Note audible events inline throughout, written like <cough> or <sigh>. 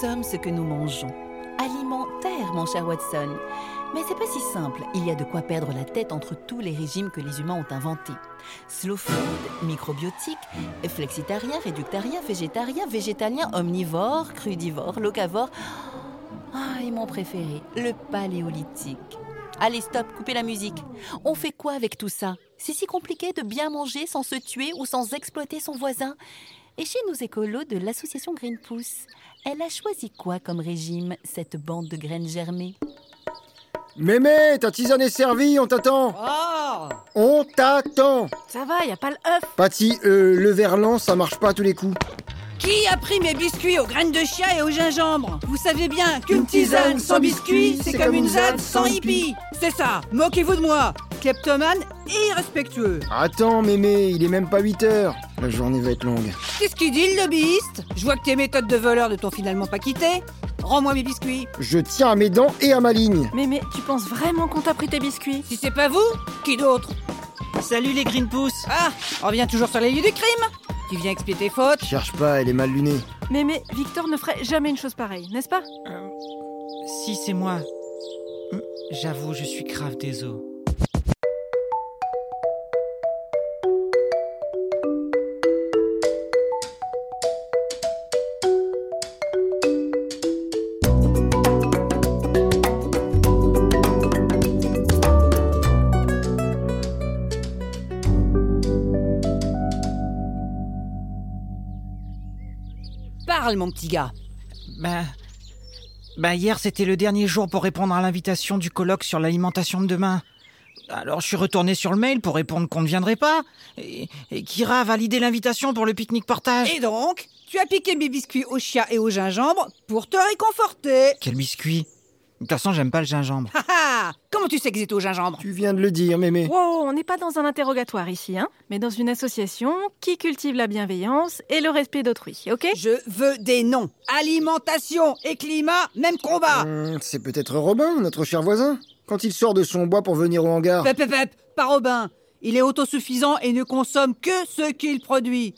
sommes ce que nous mangeons. Alimentaire, mon cher Watson. Mais c'est pas si simple. Il y a de quoi perdre la tête entre tous les régimes que les humains ont inventés. Slow food, microbiotique, flexitarien, réductarien, végétarien, végétalien, omnivore, crudivore, locavore. Ah, et mon préféré, le paléolithique. Allez, stop, coupez la musique. On fait quoi avec tout ça? C'est si compliqué de bien manger sans se tuer ou sans exploiter son voisin? Et chez nos écolos de l'association Greenpeace, elle a choisi quoi comme régime, cette bande de graines germées? Mémé, ta tisane est servie, on t'attend. Oh. On t'attend. Ça va, y a pas le œuf. Paty, euh, le verlan, ça marche pas à tous les coups. Qui a pris mes biscuits aux graines de chia et au gingembre? Vous savez bien qu'une tisane sans biscuits, c'est comme une ZAD sans hippie. C'est ça Moquez-vous de moi Kleptomane et irrespectueux Attends, mémé, il est même pas 8 heures. La journée va être longue. Qu'est-ce qu'il dit le lobbyiste? Je vois que tes méthodes de voleur ne t'ont finalement pas quitté. Rends-moi mes biscuits. Je tiens à mes dents et à ma ligne. Mais mais tu penses vraiment qu'on t'a pris tes biscuits? Si c'est pas vous, qui d'autre? Salut les Greenpeace Ah On revient toujours sur les lieux du crime Tu viens expier tes fautes Cherche pas, elle est mal lunée. Mais mais Victor ne ferait jamais une chose pareille, n'est-ce pas? Euh, Si c'est moi. Hum, J'avoue, je suis grave désolé. Parle mon petit gars Bah. Bah, hier, c'était le dernier jour pour répondre à l'invitation du colloque sur l'alimentation de demain. Alors, je suis retourné sur le mail pour répondre qu'on ne viendrait pas. Et, et Kira a validé l'invitation pour le pique-nique portage. Et donc Tu as piqué mes biscuits au chia et au gingembre pour te réconforter Quel biscuit De toute façon, j'aime pas le gingembre. Ha ha Comment tu sais que c'était au gingembre? Tu viens de le dire, mémé. Wow, on n'est pas dans un interrogatoire ici, hein, mais dans une association qui cultive la bienveillance et le respect d'autrui, ok? Je veux des noms. Alimentation et climat, même combat. Hum, c'est peut-être Robin, notre cher voisin. Quand il sort de son bois pour venir au hangar. Pep, pep, pep, pas Robin. Il est autosuffisant et ne consomme que ce qu'il produit.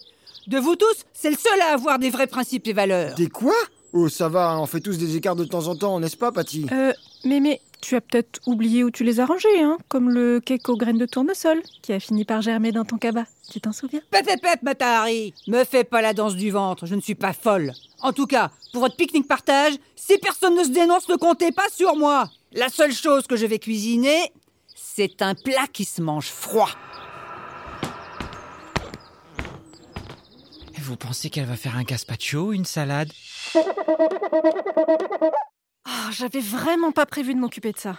De vous tous, c'est le seul à avoir des vrais principes et valeurs. Des quoi? Oh, ça va, on fait tous des écarts de temps en temps, n'est-ce pas, Paty Euh, mais mais tu as peut-être oublié où tu les as rangés, hein, comme le cake aux graines de tournesol qui a fini par germer dans ton cabas. Tu t'en souviens? Pep, pep, pep, Matahari. Me fais pas la danse du ventre, je ne suis pas folle. En tout cas, pour votre pique-nique partage, si personne ne se dénonce, ne comptez pas sur moi. La seule chose que je vais cuisiner, c'est un plat qui se mange froid. Vous pensez qu'elle va faire un gazpacho, une salade <laughs> Ah, j'avais vraiment pas prévu de m'occuper de ça.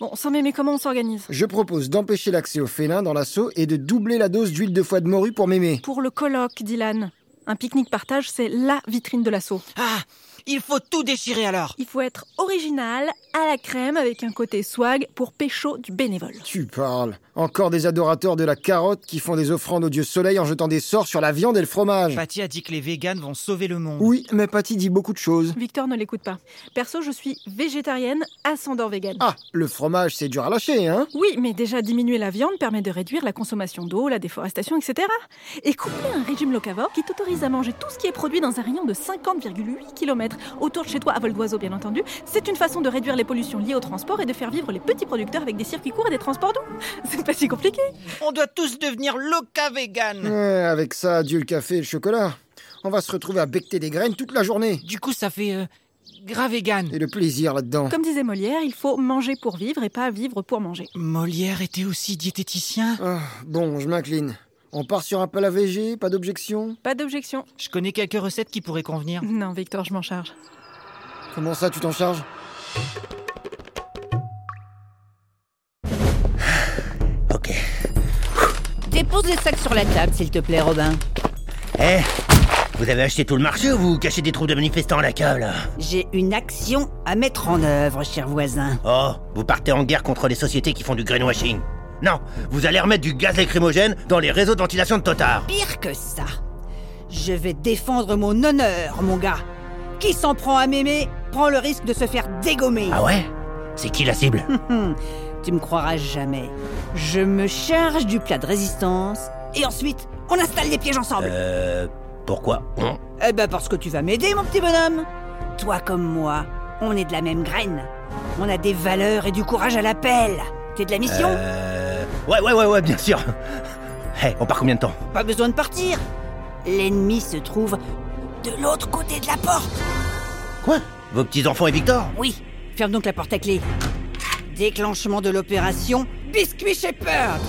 Bon, sans mais comment on s'organise? Je propose d'empêcher l'accès aux félins dans l'assaut et de doubler la dose d'huile de foie de morue pour mémé. Pour le colloque, Dylan. Un pique-nique partage, c'est la vitrine de l'assaut. Ah Il faut tout déchirer alors Il faut être original, à la crème, avec un côté swag pour pécho du bénévole. Tu parles. Encore des adorateurs de la carotte qui font des offrandes au dieu soleil en jetant des sorts sur la viande et le fromage. Patty a dit que les véganes vont sauver le monde. Oui, mais Paty dit beaucoup de choses. Victor ne l'écoute pas. Perso, je suis végétarienne, ascendant vegan. Ah, le fromage, c'est dur à lâcher, hein? Oui, mais déjà diminuer la viande permet de réduire la consommation d'eau, la déforestation, etc. Et coupler un régime locavore qui t'autorise à manger tout ce qui est produit dans un rayon de 50,8 km autour de chez toi à vol d'oiseau, bien entendu, c'est une façon de réduire les pollutions liées au transport et de faire vivre les petits producteurs avec des circuits courts et des transports doux. C'est pas si compliqué. On doit tous devenir loca vegan Ouais, avec ça, adieu le café et le chocolat. On va se retrouver à becter des graines toute la journée. Du coup, ça fait... euh, grave vegan. Et le plaisir là-dedans. Comme disait Molière, il faut manger pour vivre et pas vivre pour manger. Molière était aussi diététicien Ah, bon, je m'incline. On part sur un plat végé, pas d'objection? Pas d'objection. Je connais quelques recettes qui pourraient convenir. Non, Victor, je m'en charge. Comment ça, tu t'en charges? Dépose les sacs sur la table, s'il te plaît, Robin. Eh Vous avez acheté tout le marché ou vous cachez des troupes de manifestants à la cave, là J'ai une action à mettre en œuvre, cher voisin. Oh, vous partez en guerre contre les sociétés qui font du greenwashing. Non, vous allez remettre du gaz lacrymogène dans les réseaux de ventilation de Totar. Pire que ça. Je vais défendre mon honneur, mon gars. Qui s'en prend à m'aimer prend le risque de se faire dégommer. Ah ouais? C'est qui la cible? <laughs> tu me croiras jamais. Je me charge du plat de résistance et ensuite on installe les pièges ensemble. Euh... Pourquoi? On Eh ben parce que tu vas m'aider, mon petit bonhomme. Toi comme moi, on est de la même graine. On a des valeurs et du courage à l'appel. T'es de la mission? Euh... Ouais, ouais, ouais, ouais, bien sûr. <laughs> Hé, on part combien de temps? Pas besoin de partir. L'ennemi se trouve de l'autre côté de la porte. Quoi? Vos petits-enfants et Victor? Oui, ferme donc la porte à clé. Déclenchement de l'opération Biscuit Shepherd.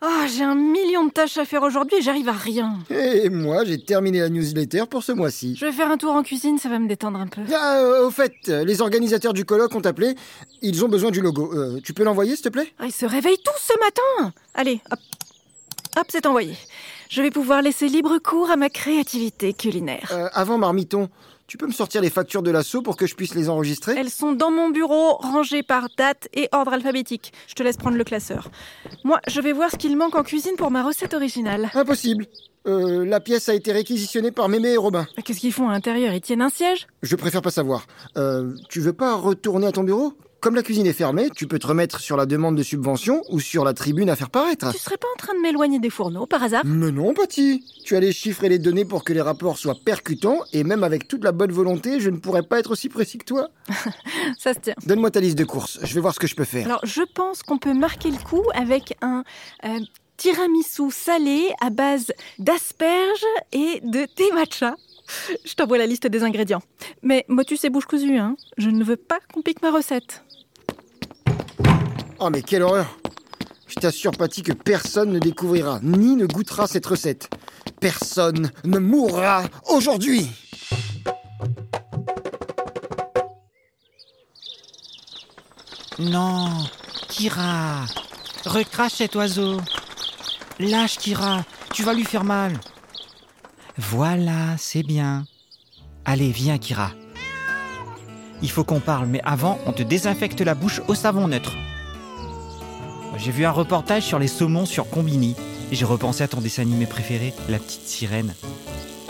Ah, j'ai un million de tâches à faire aujourd'hui et j'arrive à rien. Et moi, j'ai terminé la newsletter pour ce mois-ci. Je vais faire un tour en cuisine, ça va me détendre un peu. Ah, euh, au fait, les organisateurs du colloque ont appelé. Ils ont besoin du logo. Euh, tu peux l'envoyer, s'il te plaît? Ah, ils se réveillent tous ce matin Allez, hop. Hop, c'est envoyé. Je vais pouvoir laisser libre cours à ma créativité culinaire. Euh, Avant, Marmiton, tu peux me sortir les factures de l'assaut pour que je puisse les enregistrer Elles sont dans mon bureau, rangées par date et ordre alphabétique. Je te laisse prendre le classeur. Moi, je vais voir ce qu'il manque en cuisine pour ma recette originale. Impossible. Euh, la pièce a été réquisitionnée par Mémé et Robin. Qu'est-ce qu'ils font à l'intérieur? Ils tiennent un siège? Je préfère pas savoir. Euh, tu veux pas retourner à ton bureau? Comme la cuisine est fermée, tu peux te remettre sur la demande de subvention ou sur la tribune à faire paraître. Tu serais pas en train de m'éloigner des fourneaux, par hasard? Mais non, Patty. Tu as les chiffres et les données pour que les rapports soient percutants, et même avec toute la bonne volonté, je ne pourrais pas être aussi précis que toi. <laughs> Ça se tient. Donne-moi ta liste de courses, je vais voir ce que je peux faire. Alors, je pense qu'on peut marquer le coup avec un euh, tiramisu salé à base d'asperges et de thé matcha. Je t'envoie la liste des ingrédients. Mais motus et bouche cousue, hein. Je ne veux pas qu'on pique ma recette. Oh mais quelle horreur Je t'assure, Patty, que personne ne découvrira ni ne goûtera cette recette. Personne ne mourra aujourd'hui Non, Kira, recrache cet oiseau. Lâche Kira, tu vas lui faire mal. Voilà, c'est bien. Allez, viens Kira. Il faut qu'on parle, mais avant, on te désinfecte la bouche au savon neutre. J'ai vu un reportage sur les saumons sur Combini et j'ai repensé à ton dessin animé préféré, La Petite Sirène.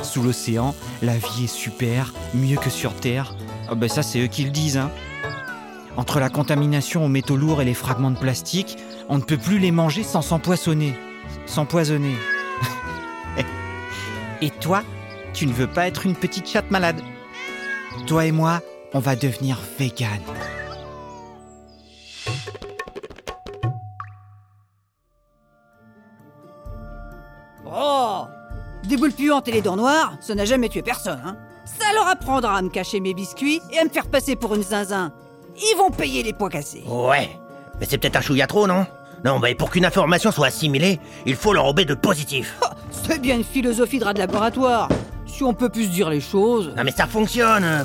Sous l'océan, la vie est super, mieux que sur Terre. Ah ben ça, c'est eux qui le disent, hein. Entre la contamination aux métaux lourds et les fragments de plastique, on ne peut plus les manger sans s'empoisonner. S'empoisonner. <laughs> et toi, tu ne veux pas être une petite chatte malade? Toi et moi, on va devenir vegan. Des boules puantes et les dents noires, ça n'a jamais tué personne, hein. Ça leur apprendra à me cacher mes biscuits et à me faire passer pour une zinzin. Ils vont payer les pois cassés. Ouais. Mais c'est peut-être un chouïa trop, non? Non, mais pour qu'une information soit assimilée, il faut l'enrober de positif. Oh, c'est bien une philosophie de rat de laboratoire. Si on peut plus se dire les choses. Non mais ça fonctionne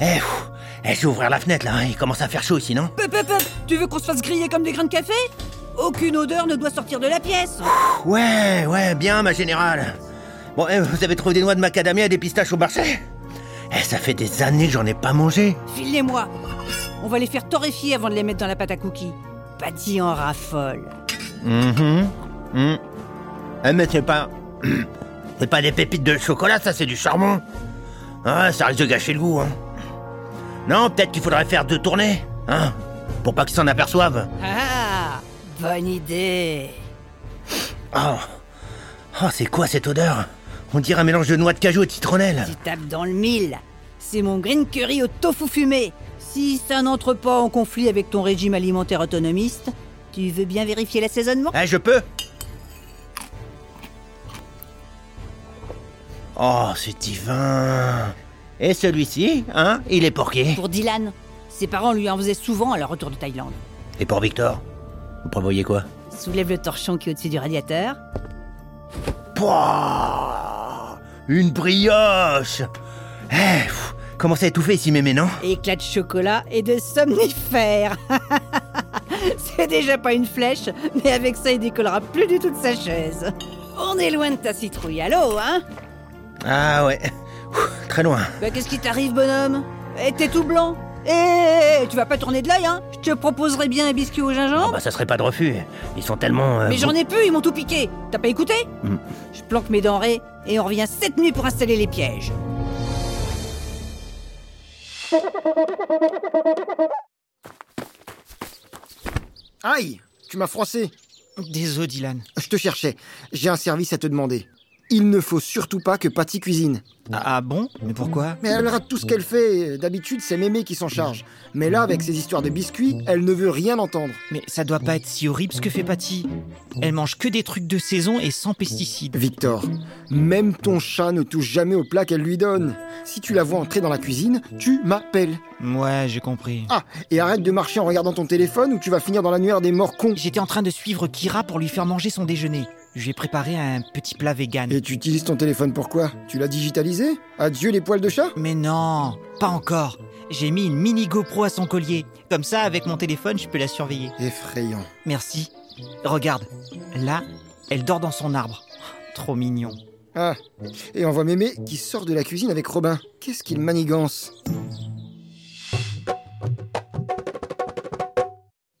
Eh, pff. Eh, je vais ouvrir la fenêtre là, hein. il commence à faire chaud ici, non? Tu veux qu'on se fasse griller comme des grains de café? Aucune odeur ne doit sortir de la pièce. Ouais, ouais, bien ma générale. Bon, eh, vous avez trouvé des noix de macadamia et des pistaches au marché? Eh, ça fait des années que j'en ai pas mangé. File-les-moi. On va les faire torréfier avant de les mettre dans la pâte à cookies. Patty en raffole. Mhm. Mhm. Eh, mais c'est pas... <clears throat> C'est pas des pépites de chocolat, ça, c'est du charbon. Ah, ça risque de gâcher le goût, hein. Non, peut-être qu'il faudrait faire deux tournées, hein Pour pas qu'ils s'en aperçoivent. Ah, bonne idée. Oh, oh c'est quoi cette odeur? On dirait un mélange de noix de cajou et de citronnelle. Tu tapes dans le mille. C'est mon green curry au tofu fumé. Si ça n'entre pas en conflit avec ton régime alimentaire autonomiste, tu veux bien vérifier l'assaisonnement? Eh, je peux Oh, c'est divin Et celui-ci, hein Il est pour qui Pour Dylan, ses parents lui en faisaient souvent à leur retour de Thaïlande. Et pour Victor Vous prévoyez quoi Soulève le torchon qui est au-dessus du radiateur. Pouah Une brioche Eh, pff, Commence à étouffer ici, mémé, non Éclat de chocolat et de somnifères. <laughs> C'est déjà pas une flèche, mais avec ça, il décollera plus du tout de sa chaise. On est loin de ta citrouille à l'eau, hein Ah ouais, Ouh, très loin. Bah qu'est-ce qui t'arrive, bonhomme? Eh, t'es tout blanc Eh, tu vas pas tourner de l'œil, hein Je te proposerais bien un biscuit au Ah gingembre bah ça serait pas de refus. Ils sont tellement... euh, Mais j'en ai plus, ils m'ont tout piqué T'as pas écouté Mm. Je planque mes denrées et on revient cette nuit pour installer les pièges. Aïe Tu m'as froissé Désolé, Dylan. Je te cherchais. J'ai un service à te demander. Il ne faut surtout pas que Patty cuisine. Ah, ah bon Mais pourquoi Mais elle rate tout ce qu'elle fait. D'habitude, c'est Mémé qui s'en charge. Mais là, avec ses histoires de biscuits, elle ne veut rien entendre. Mais ça doit pas être si horrible ce que fait Patty. Elle mange que des trucs de saison et sans pesticides. Victor, même ton chat ne touche jamais au plat qu'elle lui donne. Si tu la vois entrer dans la cuisine, tu m'appelles. Ouais, j'ai compris. Ah, et arrête de marcher en regardant ton téléphone ou tu vas finir dans l'annuaire des morts cons. J'étais en train de suivre Kira pour lui faire manger son déjeuner. Je lui ai préparé un petit plat vegan. Et tu utilises ton téléphone pourquoi Tu l'as digitalisé? Adieu les poils de chat Mais non, pas encore. J'ai mis une mini GoPro à son collier. Comme ça, avec mon téléphone, je peux la surveiller. Effrayant. Merci. Regarde, là, elle dort dans son arbre. Trop mignon. Ah, et on voit Mémé qui sort de la cuisine avec Robin. Qu'est-ce qu'il manigance?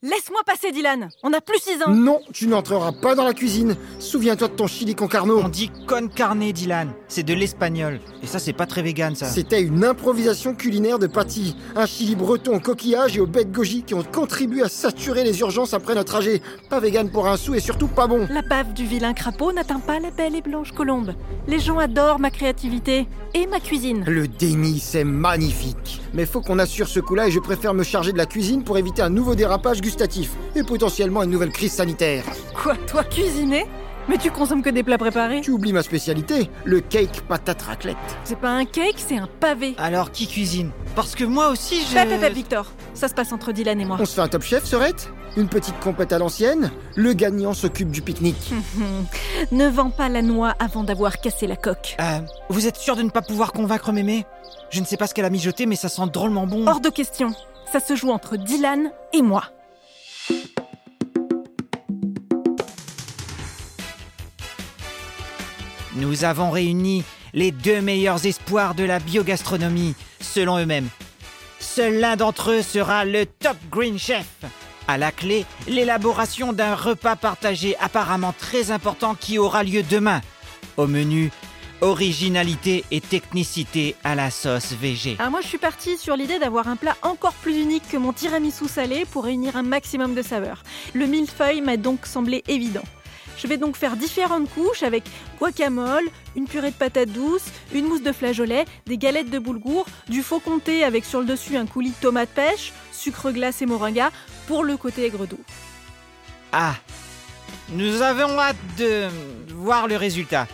Laisse-moi passer, Dylan. On n'a plus 6 ans. Non, tu n'entreras pas dans la cuisine. Souviens-toi de ton chili con carno. On dit con carne, Dylan. C'est de l'espagnol. Et ça, c'est pas très vegan, ça. C'était une improvisation culinaire de Patty. Un chili breton au coquillage et aux bêtes goji qui ont contribué à saturer les urgences après notre trajet. Pas vegan pour un sou et surtout pas bon. La bave du vilain crapaud n'atteint pas la belle et blanche colombe. Les gens adorent ma créativité et ma cuisine. Le déni, c'est magnifique. Mais faut qu'on assure ce coup-là et je préfère me charger de la cuisine pour éviter un nouveau dérapage gustatif et potentiellement une nouvelle crise sanitaire. Quoi, toi cuisiner? Mais tu consommes que des plats préparés Tu oublies ma spécialité, le cake patate raclette. C'est pas un cake, c'est un pavé. Alors, qui cuisine? Parce que moi aussi, je... Pep, pep, Victor. Ça se passe entre Dylan et moi. On se fait un top chef, Serette Une petite compète à l'ancienne? Le gagnant s'occupe du pique-nique. ne vends pas la noix avant d'avoir cassé la coque. Euh, vous êtes sûr de ne pas pouvoir convaincre Mémé? Je ne sais pas ce qu'elle a mijoté, mais ça sent drôlement bon. Hors de question. Ça se joue entre Dylan et moi. Nous avons réuni les deux meilleurs espoirs de la biogastronomie, selon eux-mêmes. Seul l'un d'entre eux sera le Top Green Chef. À la clé, l'élaboration d'un repas partagé apparemment très important qui aura lieu demain. Au menu, originalité et technicité à la sauce VG. Ah, moi, je suis partie sur l'idée d'avoir un plat encore plus unique que mon tiramisu salé pour réunir un maximum de saveurs. Le millefeuille m'a donc semblé évident. Je vais donc faire différentes couches avec guacamole, une purée de patates douces, une mousse de flageolet, des galettes de boulgour, du faux comté avec sur le dessus un coulis de tomate pêche, sucre glace et moringa pour le côté aigre doux. Ah, nous avons hâte de voir le résultat.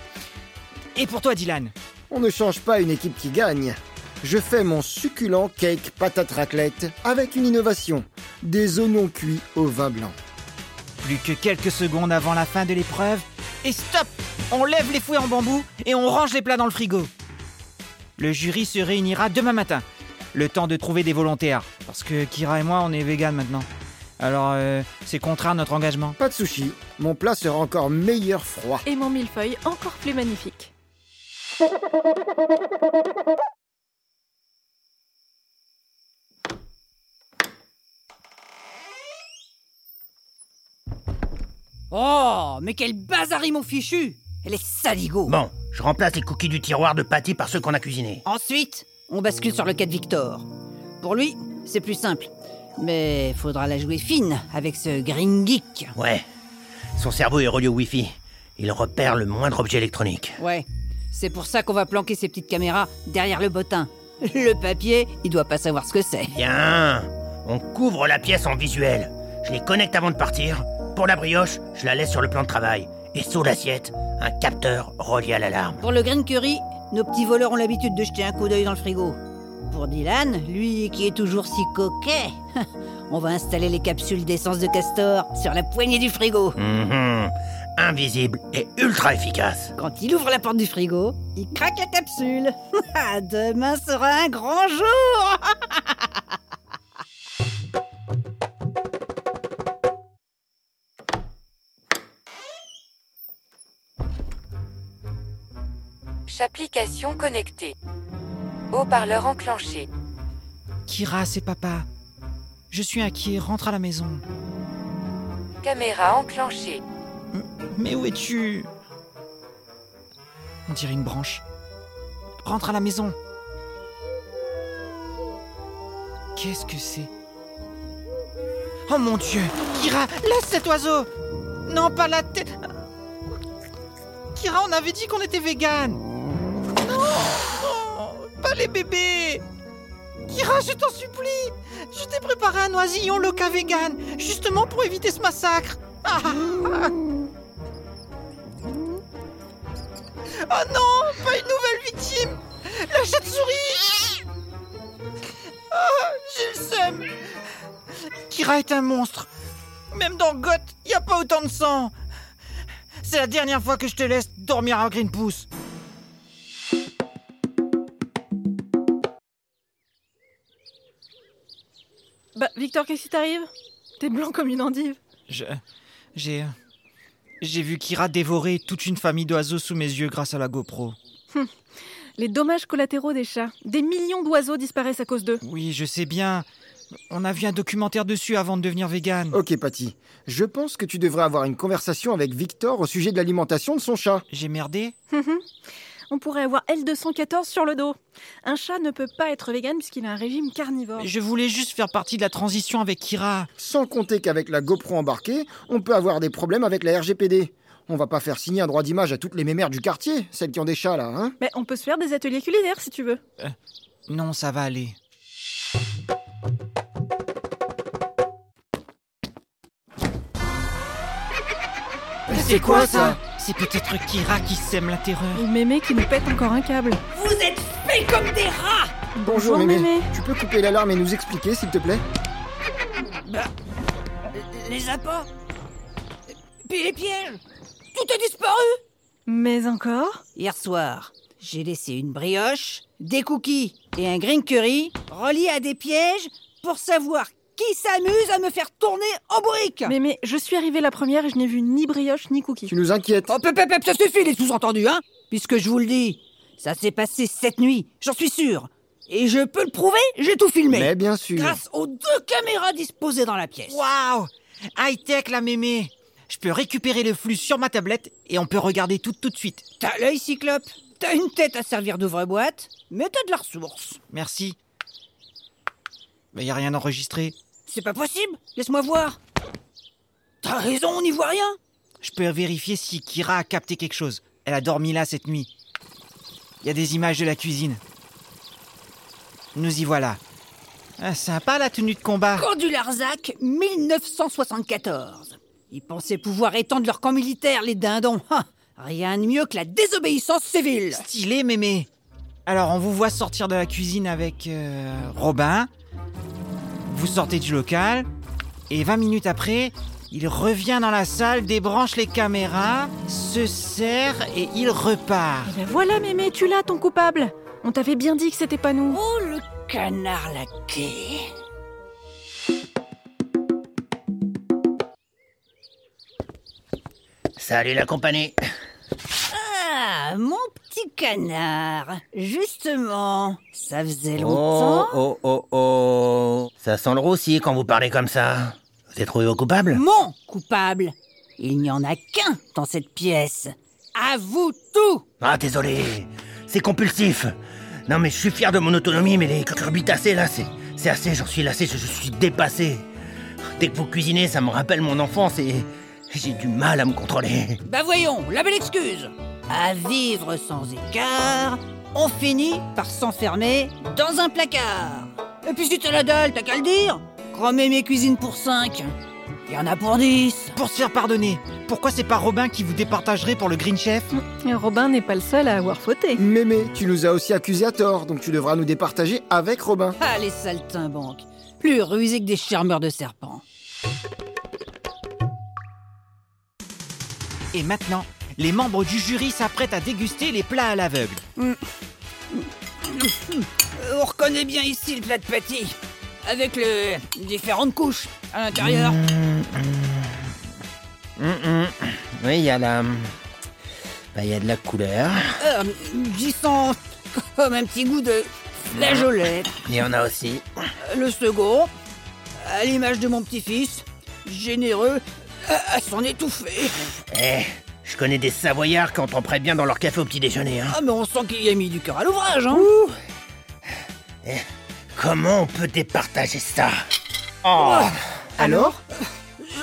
Et pour toi, Dylan On ne change pas une équipe qui gagne. Je fais mon succulent cake patate raclette avec une innovation. Des oignons cuits au vin blanc. Plus que quelques secondes avant la fin de l'épreuve, et stop On lève les fouets en bambou et on range les plats dans le frigo. Le jury se réunira demain matin. Le temps de trouver des volontaires. Parce que Kira et moi, on est vegan maintenant. Alors, euh, c'est contraire à notre engagement. Pas de sushi. Mon plat sera encore meilleur froid. Et mon millefeuille encore plus magnifique. Oh, mais quel bazari mon fichu Elle est saligo Bon, je remplace les cookies du tiroir de Patty par ceux qu'on a cuisinés. Ensuite, on bascule sur le cas de Victor. Pour lui, c'est plus simple. Mais faudra la jouer fine avec ce Green Geek. Ouais. Son cerveau est relié au Wi-Fi. Il repère le moindre objet électronique. Ouais, c'est pour ça qu'on va planquer ces petites caméras derrière le bottin. Le papier, il doit pas savoir ce que c'est. Bien. On couvre la pièce en visuel. Je les connecte avant de partir. Pour la brioche, je la laisse sur le plan de travail. Et sous l'assiette, un capteur relié à l'alarme. Pour le green curry, nos petits voleurs ont l'habitude de jeter un coup d'œil dans le frigo. Pour Dylan, lui qui est toujours si coquet, <laughs> on va installer les capsules d'essence de castor sur la poignée du frigo. Mhm. Invisible et ultra efficace. Quand il ouvre la porte du frigo, il craque la capsule. <laughs> Ah, Demain sera un grand jour Application connectée. Haut-parleur enclenché. Kira, c'est papa. Je suis inquiet, rentre à la maison. Caméra enclenchée. Mais où es-tu? On dirait une branche. Rentre à la maison. Qu'est-ce que c'est? Oh mon dieu Kira, laisse cet oiseau! Non, pas la tête! Kira, on avait dit qu'on était vegan Non Pas les bébés! Kira, je t'en supplie! Je t'ai préparé un oisillon loca vegan, justement pour éviter ce massacre Oh non Pas une nouvelle victime. La chauve-souris Ah, J'ai le seum Kira est un monstre. Même dans Goth, y a pas autant de sang. C'est la dernière fois que je te laisse dormir à Green Pouce Bah, Victor, qu'est-ce qui t'arrive? T'es blanc comme une endive. Je... J'ai... J'ai vu Kira dévorer toute une famille d'oiseaux sous mes yeux grâce à la GoPro. Les dommages collatéraux des chats. Des millions d'oiseaux disparaissent à cause d'eux. Oui, je sais bien. On a vu un documentaire dessus avant de devenir vegan. Ok, Patty. Je pense que tu devrais avoir une conversation avec Victor au sujet de l'alimentation de son chat. J'ai merdé? On pourrait avoir L214 sur le dos. Un chat ne peut pas être vegan puisqu'il a un régime carnivore. Je voulais juste faire partie de la transition avec Kira. Sans compter qu'avec la GoPro embarquée, on peut avoir des problèmes avec la RGPD. On va pas faire signer un droit d'image à toutes les mémères du quartier, celles qui ont des chats là, hein? Mais on peut se faire des ateliers culinaires si tu veux. Non, ça va aller. C'est quoi ça? C'est peut-être Kira qui sème la terreur. Ou mémé qui nous pète encore un câble. Vous êtes faits comme des rats Bonjour, Bonjour, Mémé. Mémé. Tu peux couper l'alarme et nous expliquer, s'il te plaît? Bah, les appâts Puis les pièges Tout a disparu Mais encore? Hier soir, j'ai laissé une brioche, des cookies et un green curry reliés à des pièges pour savoir qui s'amuse à me faire tourner en bourrique Mémé, je suis arrivée la première et je n'ai vu ni brioche ni cookie. Tu nous inquiètes. Oh, pep, ça suffit les sous-entendus, hein Puisque je vous le dis, ça s'est passé cette nuit, j'en suis sûr. Et je peux le prouver, j'ai tout filmé. Mais bien sûr. Grâce aux deux caméras disposées dans la pièce. Waouh High-tech la mémé Je peux récupérer le flux sur ma tablette et on peut regarder tout tout de suite. T'as l'œil cyclope, t'as une tête à servir d'ouvre-boîte, mais t'as de la ressource. Merci. Mais y a rien enregistré. C'est pas possible, laisse-moi voir. T'as raison, on n'y voit rien. Je peux vérifier si Kira a capté quelque chose. Elle a dormi là cette nuit. Il y a des images de la cuisine. Nous y voilà. Ah, sympa la tenue de combat. Camp du Larzac, 1974. Ils pensaient pouvoir étendre leur camp militaire, les dindons. Ah, rien de mieux que la désobéissance civile. Stylé, mémé. Alors, on vous voit sortir de la cuisine avec euh, Robin. Vous sortez du local. Et 20 minutes après, il revient dans la salle, débranche les caméras, se sert et il repart. Eh ben voilà, mémé, tu l'as, ton coupable. On t'avait bien dit que c'était pas nous. Oh, le canard laqué. Salut la compagnie. Ah, mon petit canard. Justement, ça faisait longtemps. Oh, oh, oh, oh. Ça sent le roussi quand vous parlez comme ça. Vous êtes trouvé au coupable? Mon coupable. Il n'y en a qu'un dans cette pièce. À vous tout. Ah, désolé. C'est compulsif. Non, mais je suis fier de mon autonomie, mais les cucurbitacées, là, c'est, c'est assez, j'en suis lassé, je, je suis dépassé. Dès que vous cuisinez, ça me rappelle mon enfance et j'ai du mal à me contrôler. Bah voyons, la belle excuse. À vivre sans écart, on finit par s'enfermer dans un placard. Et puis si t'as la dalle, t'as qu'à le dire. Cramer mes cuisines pour 5. Il y en a pour 10. Pour se faire pardonner, pourquoi c'est pas Robin qui vous départagerait pour le Green Chef? Et Robin n'est pas le seul à avoir fauté. Mémé, tu nous as aussi accusés à tort, donc tu devras nous départager avec Robin. Ah, les saltimbanques. Plus rusés que des charmeurs de serpents. Et maintenant, les membres du jury s'apprêtent à déguster les plats à l'aveugle. Euh, On reconnaît bien ici le plat de pâtis. Avec les différentes couches à l'intérieur. Hum, hum. Oui, il y a la. Bah, il y a de la couleur. Euh, J'y sens comme un petit goût de flageolet. Il y en a aussi. Le second, à l'image de mon petit-fils, généreux à, à s'en étouffer. Eh, je connais des Savoyards qui en prennent bien dans leur café au petit déjeuner. Hein. Ah, mais on sent qu'il y a mis du cœur à l'ouvrage, hein Eh, comment on peut départager ça? Oh Alors?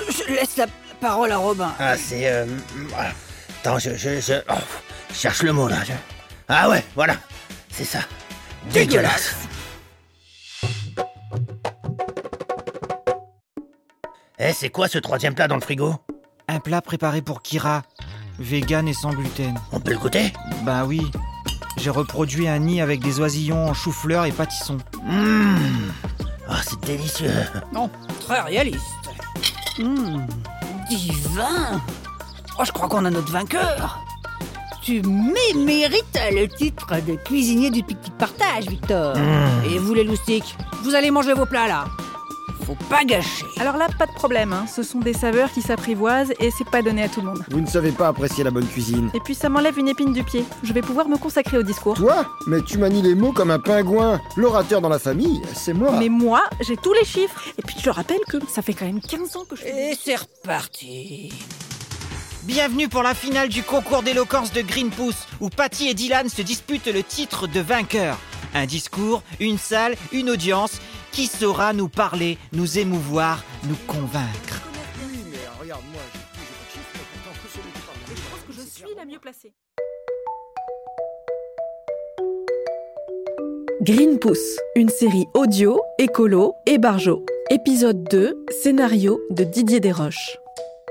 je, je laisse la parole à Robin. Ah, c'est. euh, ah, Attends, je, je, je, oh, je cherche le mot là. je- Ah ouais, voilà, c'est ça. Dégueulasse. Eh, c'est quoi ce troisième plat dans le frigo? Un plat préparé pour Kira, vegan et sans gluten. On peut le goûter? Bah oui. J'ai reproduit un nid avec des oisillons en chou-fleur et pâtisson. Mmh. Ah, c'est délicieux. Non, très réaliste. Mmh, divin. Oh, je crois qu'on a notre vainqueur. Tu mé- mérites le titre de cuisinier du pique-nique partage, Victor. Mmh. Et vous, les loustiques, vous allez manger vos plats là. Faut pas gâcher. Alors là, pas de problème, hein. ce sont des saveurs qui s'apprivoisent et c'est pas donné à tout le monde. Vous ne savez pas apprécier la bonne cuisine. Et puis ça m'enlève une épine du pied. Je vais pouvoir me consacrer au discours. Toi Mais tu manies les mots comme un pingouin. L'orateur dans la famille, c'est moi. Mais moi, j'ai tous les chiffres. Et puis je te rappelle que ça fait quand même 15 ans que je fais. Et c'est reparti. Bienvenue pour la finale du concours d'éloquence de Green Pouce, où Patty et Dylan se disputent le titre de vainqueur. Un discours, une salle, une audience. Qui saura nous parler, nous émouvoir, nous convaincre. Green Pouce, une série audio, écolo et barjo. Épisode 2, scénario de Didier Desroches.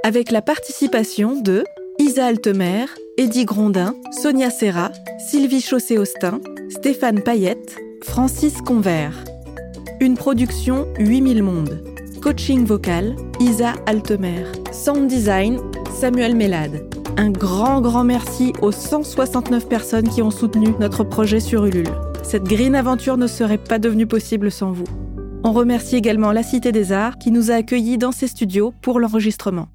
Avec la participation de Isa Altemer, Eddie Grondin, Sonia Serra, Sylvie Chaussé-Austin, Stéphane Payette, Francis Convert. Une production 8000 mondes. Coaching vocal, Isa Altemer. Sound design, Samuel Mélade. Un grand, grand merci aux 169 personnes qui ont soutenu notre projet sur Ulule. Cette green aventure ne serait pas devenue possible sans vous. On remercie également la Cité des Arts qui nous a accueillis dans ses studios pour l'enregistrement.